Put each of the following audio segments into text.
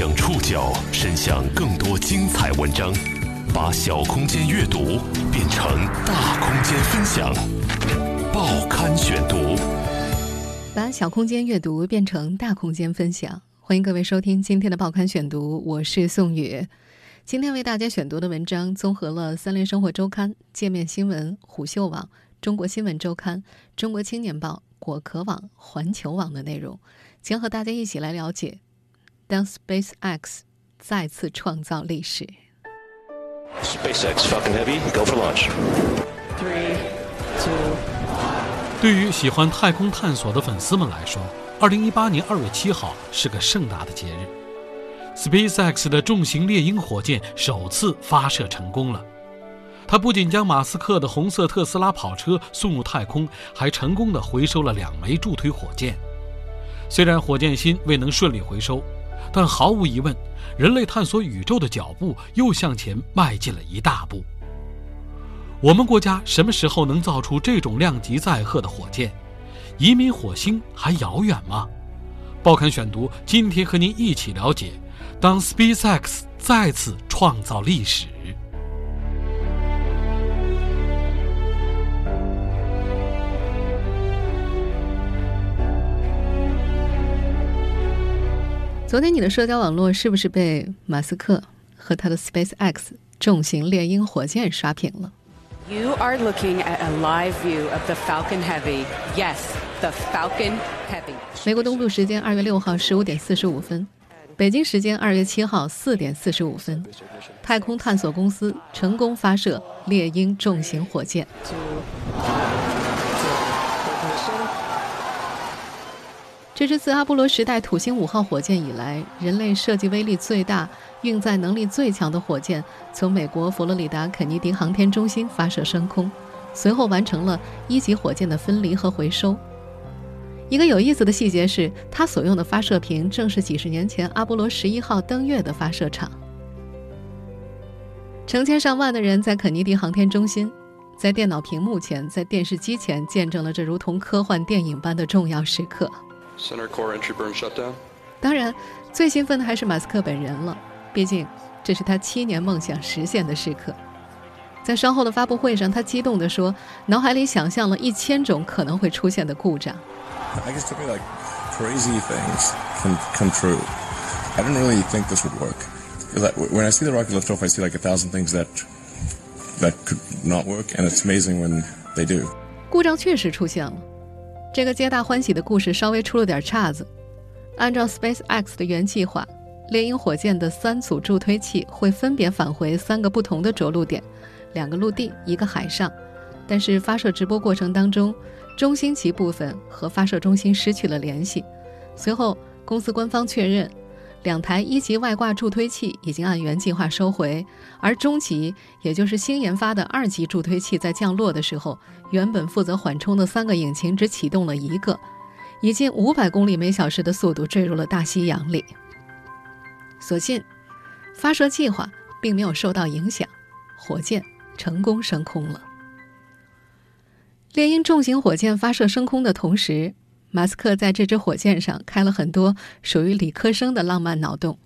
将触角伸向更多精彩文章，把小空间阅读变成大空间分享。报刊选读，把小空间阅读变成大空间分享。欢迎各位收听今天的报刊选读，我是宋宇。今天为大家选读的文章综合了《三联生活周刊》、界面新闻、虎嗅网、中国新闻周刊、中国青年报、果壳网、环球网的内容，将和大家一起来了解。当 SpaceX 再次创造历史。SpaceX Falcon Heavy go for launch. Three, two. 对于喜欢太空探索的粉丝们来说，二零一八年二月七号是个盛大的节日。SpaceX 的重型猎鹰火箭首次发射成功了。它不仅将马斯克的红色特斯拉跑车送入太空，还成功的回收了两枚助推火箭。虽然火箭芯未能顺利回收。但毫无疑问，人类探索宇宙的脚步又向前迈进了一大步。我们国家什么时候能造出这种量级载荷的火箭？移民火星还遥远吗？报刊选读今天和您一起了解，当 SpaceX 再次创造历史。昨天你的社交网络是不是被马斯克和他的 SpaceX 重型猎鹰火箭刷屏了？You are looking at a live view of the Falcon Heavy. Yes, the Falcon Heavy. 美国东部时间二月六号十五点四十五分，北京时间二月七号四点四十五分，太空探索公司成功发射猎鹰重型火箭。这是自阿波罗时代土星五号火箭以来，人类设计威力最大、运载能力最强的火箭从美国佛罗里达肯尼迪航天中心发射升空，随后完成了一级火箭的分离和回收。一个有意思的细节是，它所用的发射瓶正是几十年前阿波罗十一号登月的发射场。成千上万的人在肯尼迪航天中心，在电脑屏幕前，在电视机前，见证了这如同科幻电影般的重要时刻。Center core entry burn shutdown。当然，最兴奋的还是马斯克本人了，毕竟这是他七年梦想实现的时刻。在稍后的发布会上，他激动地说：“脑海里想象了一千种可能会出现的故障。” I guess to me like crazy things can come true. I didn't really think this would work. When I see the rocket lift off, I see like a thousand things that that could not work, and it's amazing when they do. 故障确实出现了。这个皆大欢喜的故事稍微出了点岔子。按照 SpaceX 的原计划，猎鹰火箭的三组助推器会分别返回三个不同的着陆点，两个陆地，一个海上。但是发射直播过程当中，中心级部分和发射中心失去了联系。随后，公司官方确认。两台一级外挂助推器已经按原计划收回，而中级，也就是新研发的二级助推器，在降落的时候，原本负责缓冲的三个引擎只启动了一个，以近五百公里每小时的速度坠入了大西洋里。所幸，发射计划并没有受到影响，火箭成功升空了。猎鹰重型火箭发射升空的同时。马斯克在这支火箭上开了很多属于理科生的浪漫脑洞。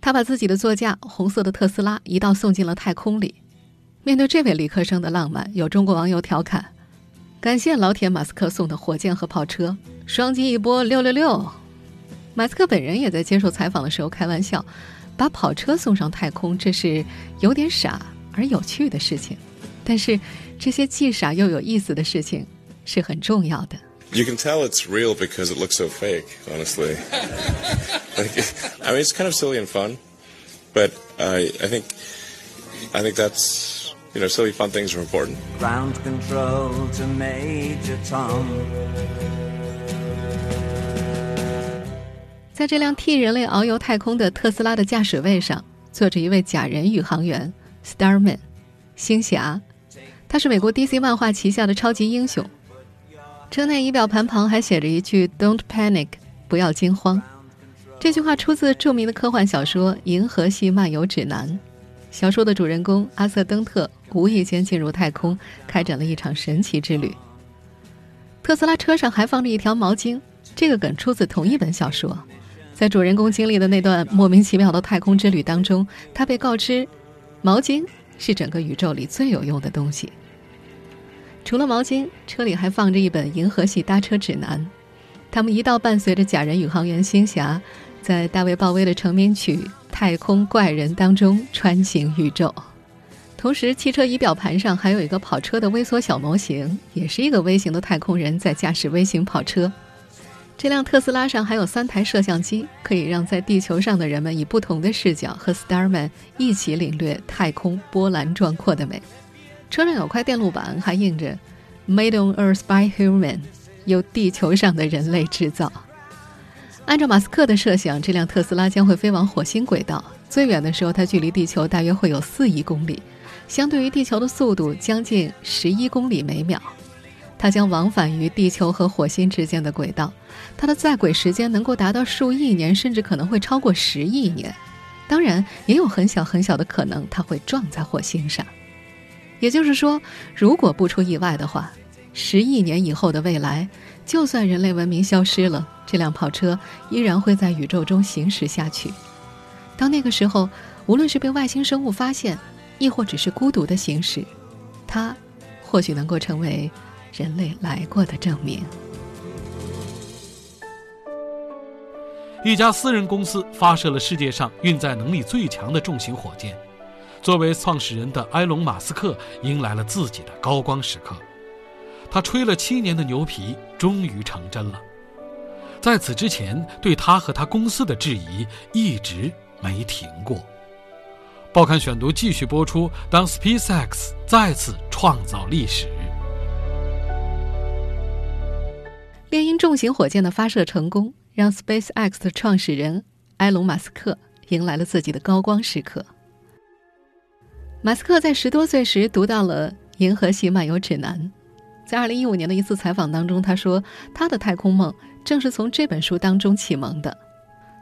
他把自己的座驾红色的特斯拉一道送进了太空里。面对这位理科生的浪漫，有中国网友调侃：“感谢老铁马斯克送的火箭和跑车，双击一波六六六。”马斯克本人也在接受采访的时候开玩笑：“把跑车送上太空，这是有点傻而有趣的事情。但是这些既傻又有意思的事情是很重要的。” You can tell it's real because it looks so fake, honestly. like, I mean, it's kind of silly and fun, but I, I think, I think that's, you know, silly, fun things are important. Ground control to Major Tom. 在这辆替人类遨游太空的特斯拉的驾驶位上，坐着一位假人宇航员 Starman，星侠。他是美国 DC 漫画旗下的超级英雄。 车内仪表盘旁还写着一句 “Don't panic，不要惊慌”。这句话出自著名的科幻小说《银河系漫游指南》。小说的主人公阿瑟·登特无意间进入太空，开展了一场神奇之旅。特斯拉车上还放着一条毛巾，这个梗出自同一本小说。在主人公经历的那段莫名其妙的太空之旅当中，他被告知，毛巾是整个宇宙里最有用的东西。除了毛巾，车里还放着一本《银河系搭车指南》。他们一道伴随着假人宇航员星霞，在大卫鲍威的成名曲《太空怪人》当中穿行宇宙。同时，汽车仪表盘上还有一个跑车的微缩小模型，也是一个微型的太空人在驾驶微型跑车。这辆特斯拉上还有三台摄像机，可以让在地球上的人们以不同的视角和 Starman 一起领略太空波澜壮阔的美。车上有块电路板，还印着 “Made on Earth by Human”，由地球上的人类制造。按照马斯克的设想，这辆特斯拉将会飞往火星轨道，最远的时候它距离地球大约会有四亿公里，相对于地球的速度将近十一公里每秒。它将往返于地球和火星之间的轨道，它的在轨时间能够达到数亿年，甚至可能会超过十亿年。当然，也有很小很小的可能，它会撞在火星上。也就是说，如果不出意外的话，十亿年以后的未来，就算人类文明消失了，这辆跑车依然会在宇宙中行驶下去。到那个时候，无论是被外星生物发现，亦或只是孤独的行驶，它或许能够成为。人类来过的证明。一家私人公司发射了世界上运载能力最强的重型火箭。作为创始人的埃隆·马斯克迎来了自己的高光时刻。他吹了七年的牛皮终于成真了。在此之前，对他和他公司的质疑一直没停过。报刊选读继续播出。当 SpaceX 再次创造历史。猎鹰重型火箭的发射成功，让 SpaceX 的创始人埃隆·马斯克迎来了自己的高光时刻。马斯克在十多岁时读到了《银河系漫游指南》，在2015年的一次采访当中，他说他的太空梦正是从这本书当中启蒙的。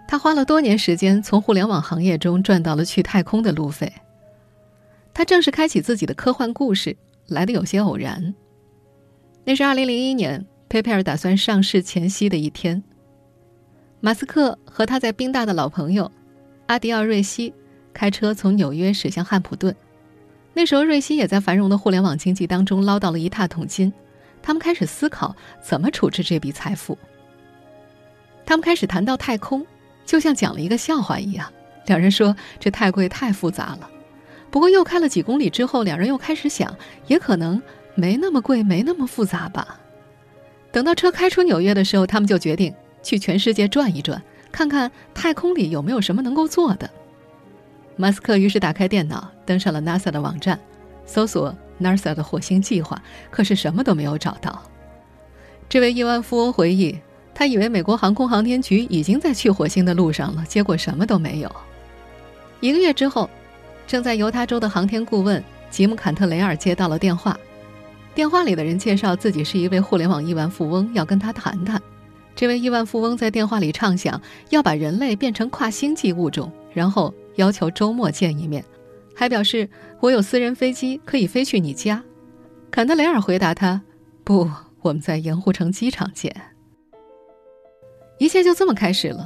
他花了多年时间从互联网行业中赚到了去太空的路费。他正式开启自己的科幻故事来的有些偶然。那是2001年。佩佩尔打算上市前夕的一天，马斯克和他在宾大的老朋友阿迪奥·瑞西开车从纽约驶向汉普顿。那时候，瑞西也在繁荣的互联网经济当中捞到了一大桶金。他们开始思考怎么处置这笔财富。他们开始谈到太空，就像讲了一个笑话一样。两人说这太贵、太复杂了。不过，又开了几公里之后，两人又开始想，也可能没那么贵、没那么复杂吧。等到车开出纽约的时候，他们就决定去全世界转一转，看看太空里有没有什么能够做的。马斯克于是打开电脑，登上了 NASA 的网站，搜索 NASA 的火星计划，可是什么都没有找到。这位亿万富翁回忆，他以为美国航空航天局已经在去火星的路上了，结果什么都没有。一个月之后，正在犹他州的航天顾问吉姆·坎特雷尔接到了电话。电话里的人介绍自己是一位互联网亿万富翁，要跟他谈谈。这位亿万富翁在电话里畅想要把人类变成跨星际物种，然后要求周末见一面，还表示我有私人飞机可以飞去你家。坎特雷尔回答他：“不，我们在盐湖城机场见。”一切就这么开始了。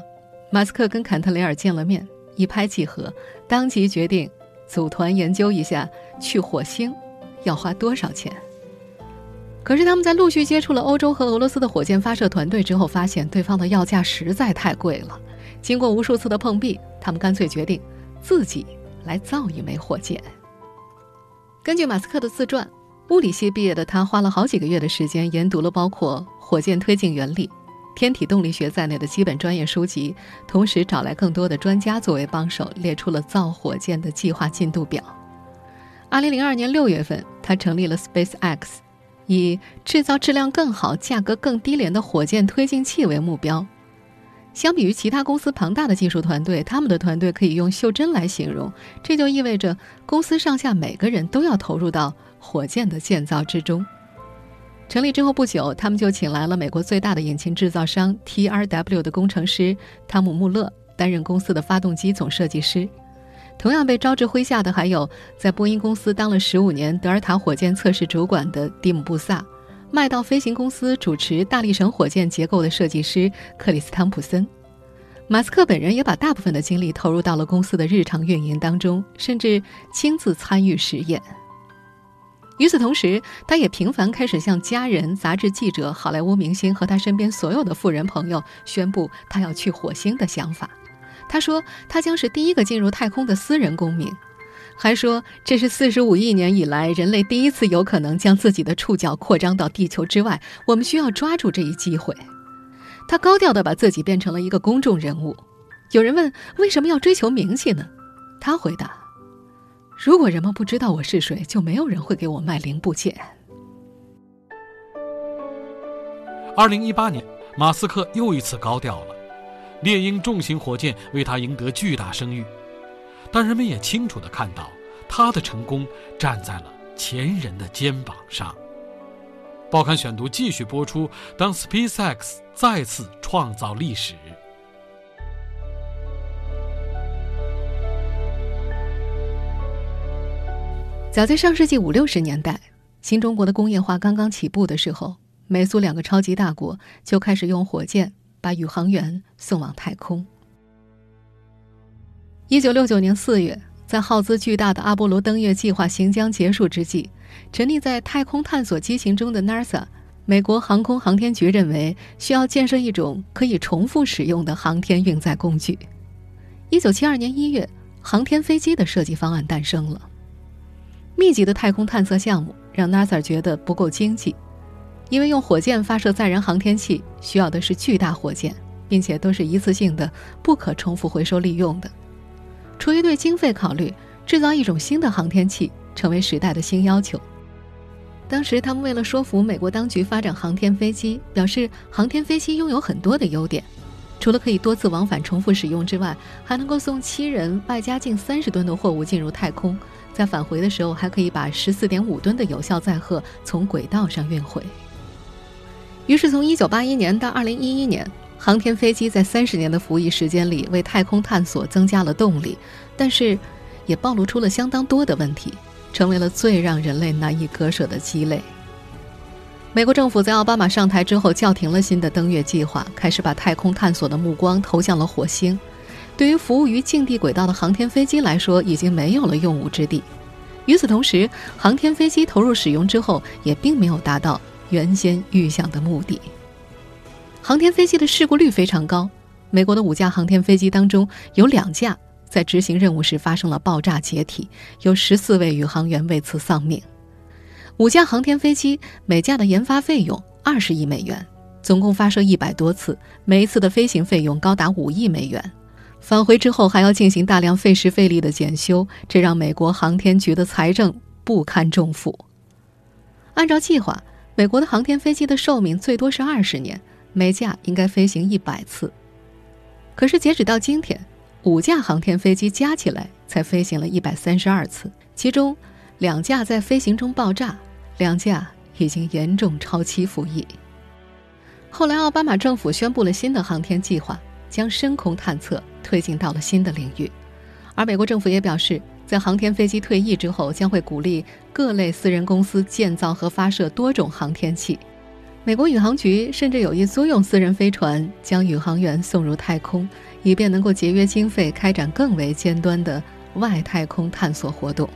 马斯克跟坎特雷尔见了面，一拍即合，当即决定组团研究一下去火星要花多少钱。可是他们在陆续接触了欧洲和俄罗斯的火箭发射团队之后，发现对方的要价实在太贵了。经过无数次的碰壁，他们干脆决定自己来造一枚火箭。根据马斯克的自传，物理系毕业的他花了好几个月的时间研读了包括火箭推进原理、天体动力学在内的基本专业书籍，同时找来更多的专家作为帮手，列出了造火箭的计划进度表。二零零二年六月份，他成立了 SpaceX。以制造质量更好、价格更低廉的火箭推进器为目标。相比于其他公司庞大的技术团队，他们的团队可以用袖珍来形容。这就意味着公司上下每个人都要投入到火箭的建造之中。成立之后不久，他们就请来了美国最大的引擎制造商 TRW 的工程师汤姆·穆勒担任公司的发动机总设计师。同样被招至麾下的还有在波音公司当了十五年德尔塔火箭测试主管的蒂姆·布萨，麦道飞行公司主持大力神火箭结构的设计师克里斯·汤普森。马斯克本人也把大部分的精力投入到了公司的日常运营当中，甚至亲自参与实验。与此同时，他也频繁开始向家人、杂志记者、好莱坞明星和他身边所有的富人朋友宣布他要去火星的想法。他说，他将是第一个进入太空的私人公民，还说这是四十五亿年以来人类第一次有可能将自己的触角扩张到地球之外。我们需要抓住这一机会。他高调的把自己变成了一个公众人物。有人问为什么要追求名气呢？他回答。如果人们不知道我是谁，就没有人会给我卖零部件。二零一八年，马斯克又一次高调了，猎鹰重型火箭为他赢得巨大声誉，但人们也清楚地看到，他的成功站在了前人的肩膀上。报刊选读继续播出：当 SpaceX 再次创造历史。早在上世纪五六十年代，新中国的工业化刚刚起步的时候，美苏两个超级大国就开始用火箭把宇航员送往太空。一九六九年四月，在耗资巨大的阿波罗登月计划行将结束之际，沉溺在太空探索激情中的 NASA，美国航空航天局认为需要建设一种可以重复使用的航天运载工具。一九七二年一月，航天飞机的设计方案诞生了。密集的太空探测项目让 NASA 觉得不够经济，因为用火箭发射载人航天器需要的是巨大火箭，并且都是一次性的、不可重复回收利用的。出于对经费考虑，制造一种新的航天器成为时代的新要求。当时，他们为了说服美国当局发展航天飞机，表示航天飞机拥有很多的优点，除了可以多次往返重复使用之外，还能够送七人外加近三十吨的货物进入太空。在返回的时候，还可以把十四点五吨的有效载荷从轨道上运回。于是，从一九八一年到二零一一年，航天飞机在三十年的服役时间里，为太空探索增加了动力，但是也暴露出了相当多的问题，成为了最让人类难以割舍的鸡肋。美国政府在奥巴马上台之后，叫停了新的登月计划，开始把太空探索的目光投向了火星。对于服务于近地轨道的航天飞机来说，已经没有了用武之地。与此同时，航天飞机投入使用之后，也并没有达到原先预想的目的。航天飞机的事故率非常高，美国的五架航天飞机当中，有两架在执行任务时发生了爆炸解体，有十四位宇航员为此丧命。五架航天飞机每架的研发费用二十亿美元，总共发射一百多次，每一次的飞行费用高达五亿美元。返回之后还要进行大量费时费力的检修，这让美国航天局的财政不堪重负。按照计划，美国的航天飞机的寿命最多是二十年，每架应该飞行一百次。可是截止到今天，五架航天飞机加起来才飞行了一百三十二次，其中两架在飞行中爆炸，两架已经严重超期服役。后来，奥巴马政府宣布了新的航天计划。将深空探测推进到了新的领域，而美国政府也表示，在航天飞机退役之后，将会鼓励各类私人公司建造和发射多种航天器。美国宇航局甚至有意租用私人飞船，将宇航员送入太空，以便能够节约经费，开展更为尖端的外太空探索活动。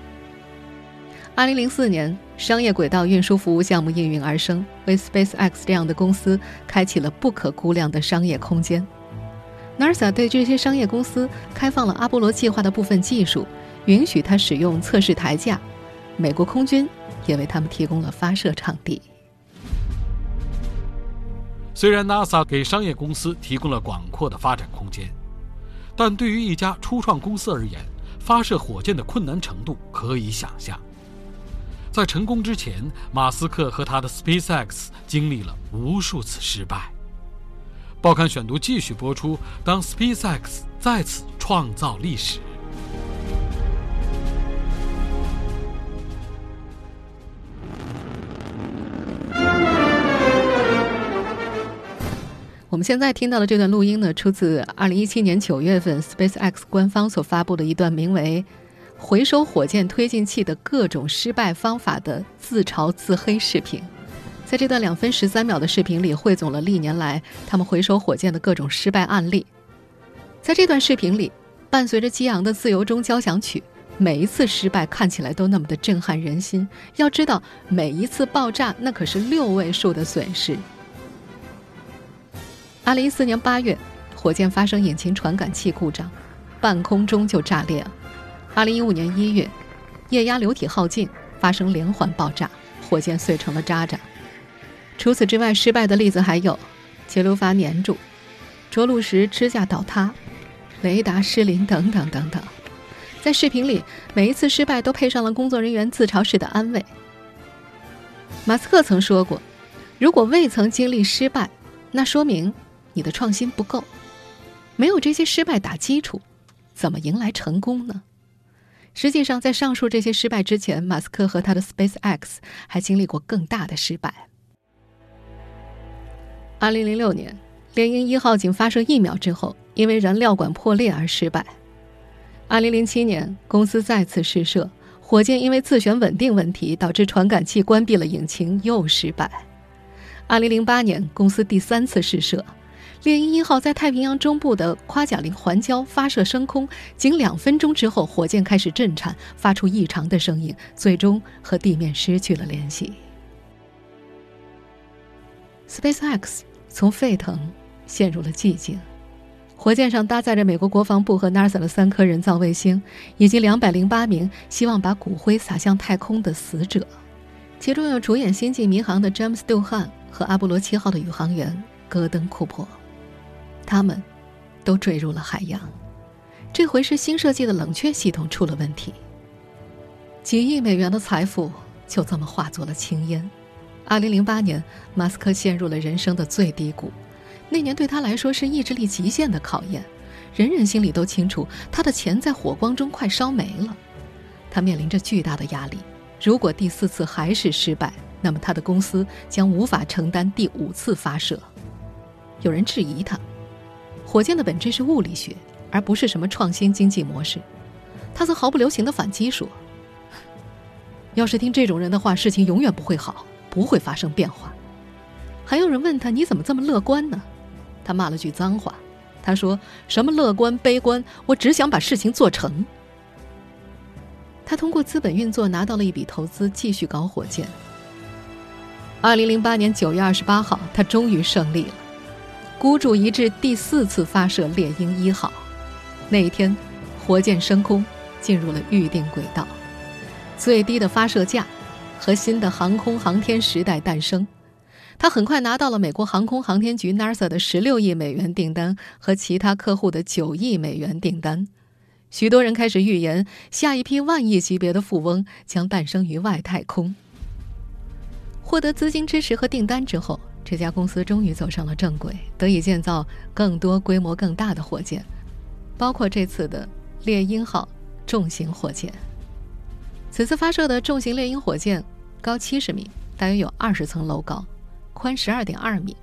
二零零四年，商业轨道运输服务项目应运而生，为 SpaceX 这样的公司开启了不可估量的商业空间。NASA 对这些商业公司开放了阿波罗计划的部分技术，允许他使用测试台架。美国空军也为他们提供了发射场地。虽然 NASA 给商业公司提供了广阔的发展空间，但对于一家初创公司而言，发射火箭的困难程度可以想象。在成功之前，马斯克和他的 SpaceX 经历了无数次失败。报刊选读继续播出。当 SpaceX 再次创造历史，我们现在听到的这段录音呢，出自2017年9月份 SpaceX 官方所发布的一段名为“回收火箭推进器的各种失败方法”的自嘲自黑视频。在这段两分十三秒的视频里，汇总了历年来他们回收火箭的各种失败案例。在这段视频里，伴随着激昂的《自由中交响曲》，每一次失败看起来都那么的震撼人心。要知道，每一次爆炸那可是六位数的损失。二零一四年八月，火箭发生引擎传感器故障，半空中就炸裂了。二零一五年一月，液压流体耗尽，发生连环爆炸，火箭碎成了渣渣。除此之外，失败的例子还有：节流阀粘住、着陆时支架倒塌、雷达失灵等等等等。在视频里，每一次失败都配上了工作人员自嘲式的安慰。马斯克曾说过：“如果未曾经历失败，那说明你的创新不够。没有这些失败打基础，怎么迎来成功呢？”实际上，在上述这些失败之前，马斯克和他的 SpaceX 还经历过更大的失败。二零零六年，猎鹰一号仅发射一秒之后，因为燃料管破裂而失败。二零零七年，公司再次试射，火箭因为自旋稳定问题导致传感器关闭了引擎，又失败。二零零八年，公司第三次试射，猎鹰一号在太平洋中部的夸贾林环礁发射升空，仅两分钟之后，火箭开始震颤，发出异常的声音，最终和地面失去了联系。SpaceX 从沸腾陷入了寂静。火箭上搭载着美国国防部和 NASA 的三颗人造卫星，以及两百零八名希望把骨灰撒向太空的死者，其中有主演《星际迷航》的詹姆斯·杜汉和阿波罗七号的宇航员戈登·库珀，他们都坠入了海洋。这回是新设计的冷却系统出了问题，几亿美元的财富就这么化作了青烟。二零零八年，马斯克陷入了人生的最低谷。那年对他来说是意志力极限的考验，人人心里都清楚，他的钱在火光中快烧没了。他面临着巨大的压力，如果第四次还是失败，那么他的公司将无法承担第五次发射。有人质疑他，火箭的本质是物理学，而不是什么创新经济模式。他则毫不留情地反击说：“要是听这种人的话，事情永远不会好。”不会发生变化。还有人问他：“你怎么这么乐观呢？”他骂了句脏话。他说：“什么乐观悲观？我只想把事情做成。”他通过资本运作拿到了一笔投资，继续搞火箭。二零零八年九月二十八号，他终于胜利了，孤注一掷第四次发射猎鹰一号。那一天，火箭升空，进入了预定轨道，最低的发射价。和新的航空航天时代诞生，他很快拿到了美国航空航天局 NASA 的十六亿美元订单和其他客户的九亿美元订单。许多人开始预言，下一批万亿级别的富翁将诞生于外太空。获得资金支持和订单之后，这家公司终于走上了正轨，得以建造更多规模更大的火箭，包括这次的猎鹰号重型火箭。此次发射的重型猎鹰火箭高七十米，大约有二十层楼高，宽十二点二米，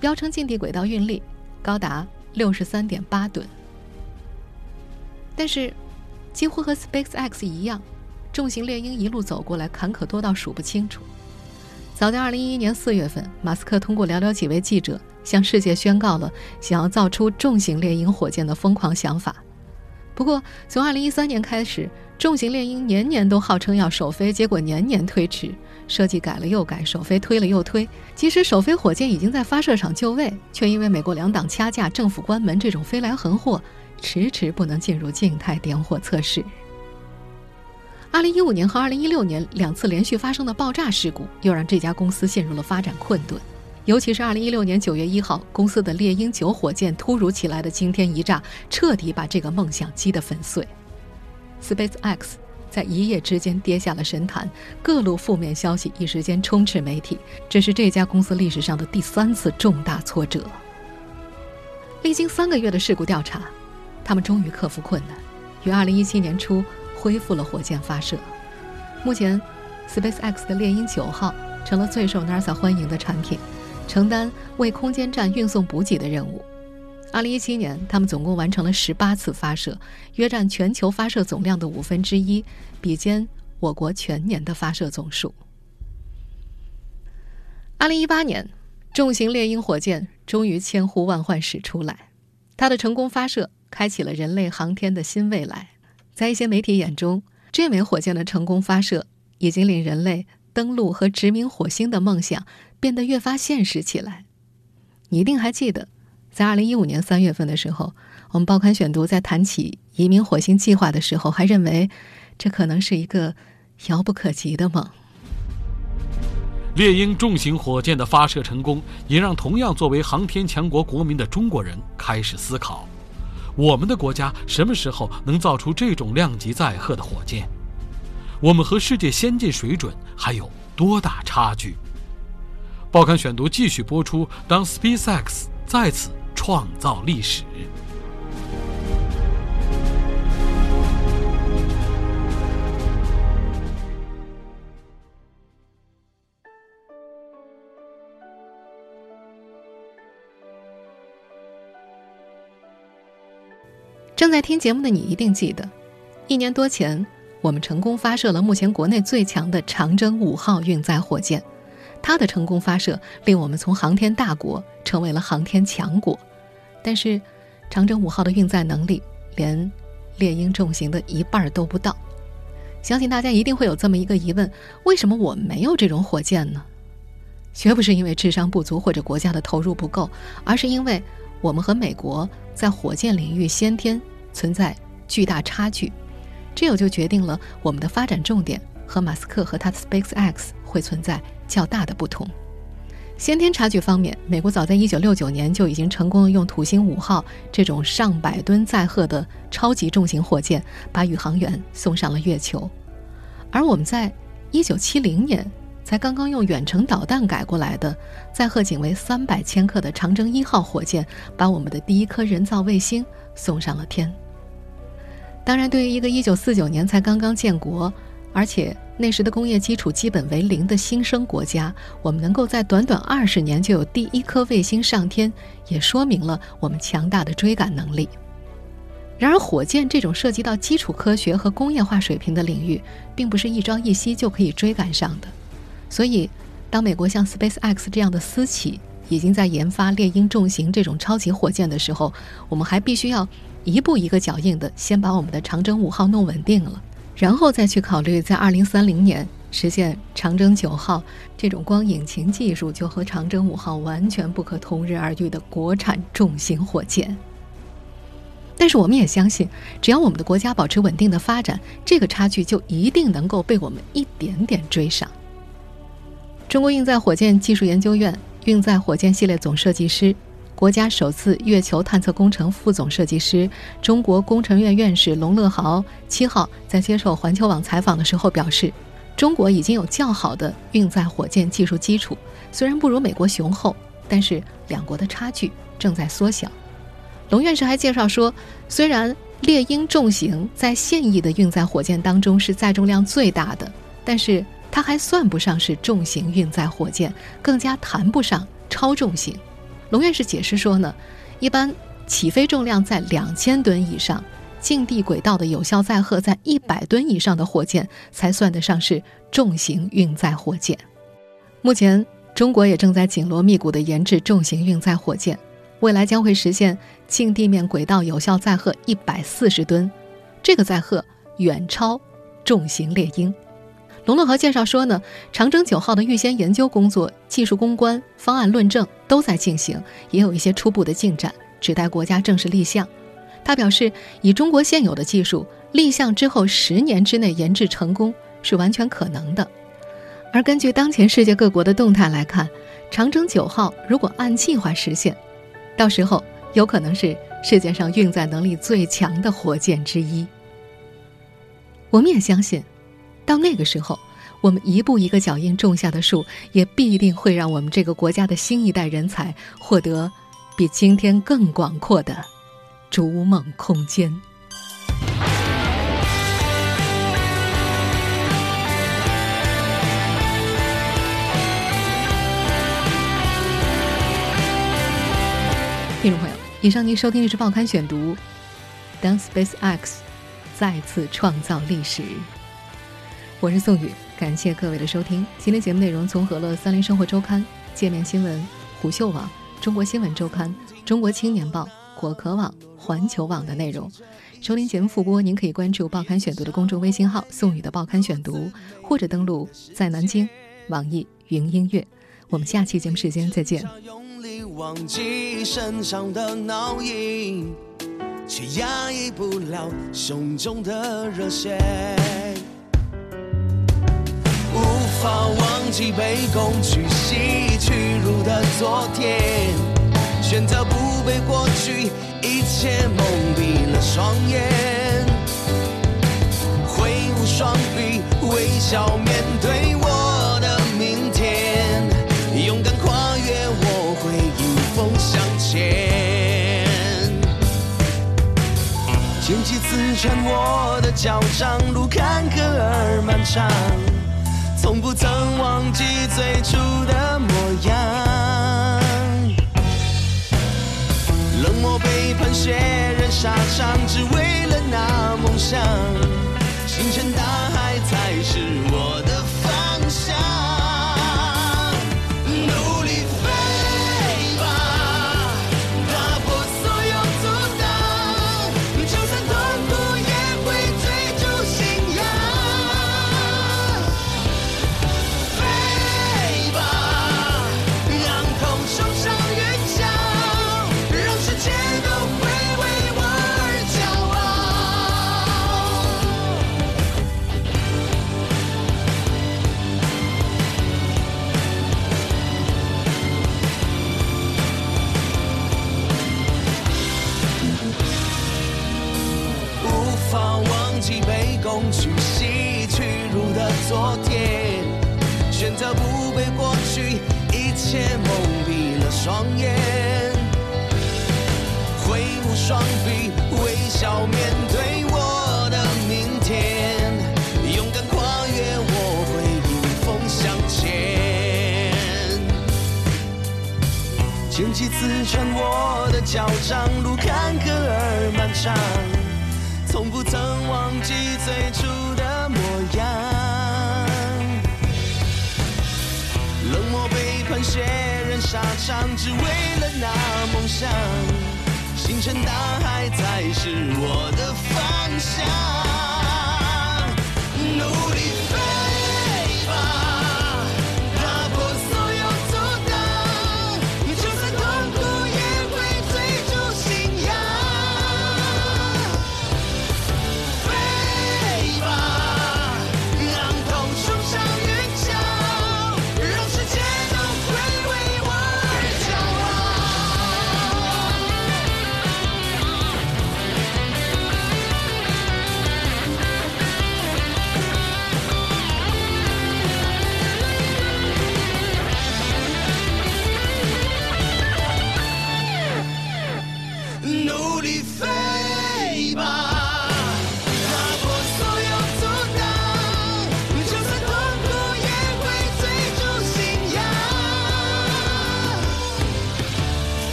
标称近地轨道运力高达六十三点八吨。但是，几乎和 SpaceX 一样，重型猎鹰一路走过来坎坷多到数不清楚。早在二零一一年四月份，马斯克通过寥寥几位记者向世界宣告了想要造出重型猎鹰火箭的疯狂想法。不过，从二零一三年开始，重型猎鹰年年都号称要首飞，结果年年推迟，设计改了又改，首飞推了又推。即使首飞火箭已经在发射场就位，却因为美国两党掐架、政府关门这种飞来横祸，迟迟不能进入静态点火测试。二零一五年和二零一六年两次连续发生的爆炸事故，又让这家公司陷入了发展困顿。尤其是二零一六年九月一号，公司的猎鹰九火箭突如其来的惊天一炸，彻底把这个梦想击得粉碎。SpaceX 在一夜之间跌下了神坛，各路负面消息一时间充斥媒体，这是这家公司历史上的第三次重大挫折。历经三个月的事故调查，他们终于克服困难，于二零一七年初恢复了火箭发射。目前，SpaceX 的猎鹰九号成了最受 NASA 欢迎的产品。承担为空间站运送补给的任务。二零一七年，他们总共完成了十八次发射，约占全球发射总量的五分之一，比肩我国全年的发射总数。二零一八年，重型猎鹰火箭终于千呼万唤始出来，它的成功发射开启了人类航天的新未来。在一些媒体眼中，这枚火箭的成功发射已经令人类登陆和殖民火星的梦想变得越发现实起来。你一定还记得，在二零一五年三月份的时候，我们报刊选读在谈起移民火星计划的时候，还认为这可能是一个遥不可及的梦。猎鹰重型火箭的发射成功，也让同样作为航天强国国民的中国人开始思考：我们的国家什么时候能造出这种量级载荷的火箭？我们和世界先进水准还有多大差距？报刊选读继续播出。当 SpaceX 再次创造历史。正在听节目的你一定记得，一年多前，我们成功发射了目前国内最强的长征五号运载火箭。它的成功发射，令我们从航天大国成为了航天强国。但是，长征五号的运载能力连猎鹰重型的一半都不到。相信大家一定会有这么一个疑问：为什么我们没有这种火箭呢？绝不是因为智商不足或者国家的投入不够，而是因为我们和美国在火箭领域先天。存在巨大差距，这也就决定了我们的发展重点和马斯克和他的 SpaceX 会存在较大的不同。先天差距方面，美国早在1969年就已经成功用土星五号这种上百吨载荷的超级重型火箭，把宇航员送上了月球，而我们在1970年才刚刚用远程导弹改过来的载荷仅为300千克的长征一号火箭，把我们的第一颗人造卫星送上了天。当然，对于一个1949年才刚刚建国，而且那时的工业基础基本为零的新生国家，我们能够在短短二十年就有第一颗卫星上天，也说明了我们强大的追赶能力。然而，火箭这种涉及到基础科学和工业化水平的领域，并不是一朝一夕就可以追赶上的。所以，当美国像 SpaceX 这样的私企已经在研发猎鹰重型这种超级火箭的时候，我们还必须要。一步一个脚印的，先把我们的长征五号弄稳定了，然后再去考虑在二零三零年实现长征九号这种光引擎技术就和长征五号完全不可同日而语的国产重型火箭。但是我们也相信，只要我们的国家保持稳定的发展，这个差距就一定能够被我们一点点追上。中国运载火箭技术研究院运载火箭系列总设计师。国家首次月球探测工程副总设计师、中国工程院院士龙乐豪七号在接受环球网采访的时候表示，中国已经有较好的运载火箭技术基础，虽然不如美国雄厚，但是两国的差距正在缩小。龙院士还介绍说，虽然猎鹰重型在现役的运载火箭当中是载重量最大的，但是它还算不上是重型运载火箭，更加谈不上超重型。龙院士解释说呢，一般起飞重量在两千吨以上，近地轨道的有效载荷在一百吨以上的火箭才算得上是重型运载火箭。目前，中国也正在紧锣密鼓地研制重型运载火箭，未来将会实现近地面轨道有效载荷一百四十吨，这个载荷远超重型猎鹰。龙乐豪介绍说呢，长征九号的预先研究工作、技术攻关、方案论证都在进行，也有一些初步的进展，只待国家正式立项。他表示，以中国现有的技术，立项之后十年之内研制成功是完全可能的。而根据当前世界各国的动态来看，长征九号如果按计划实现，到时候有可能是世界上运载能力最强的火箭之一。我们也相信。到那个时候，我们一步一个脚印种下的树，也必定会让我们这个国家的新一代人才获得比今天更广阔的逐梦空间。听众朋友，以上您收听的是《报刊选读》，当 SpaceX 再次创造历史。我是宋宇，感谢各位的收听。今天节目内容综合了《三联生活周刊》、界面新闻、虎嗅网、中国新闻周刊、中国青年报、果壳网、环球网的内容。收听节目复播，您可以关注《报刊选读》的公众微信号“宋宇的报刊选读”，或者登录在南京网易云音乐。我们下期节目时间再见。忘记身上的烙印，却压抑不了胸中的热血。无法忘记被工具洗去入的昨天，选择不被过去一切蒙蔽了双眼，挥舞双臂，微笑面对我的明天，勇敢跨越我会迎风向前。剑气刺穿我的脚掌，路坎坷而漫长。从不曾忘记最初的模样，冷漠背叛血染沙场，只为了那梦想。星辰大海才是我血染沙场，只为了那梦想。星辰大海才是我的方向。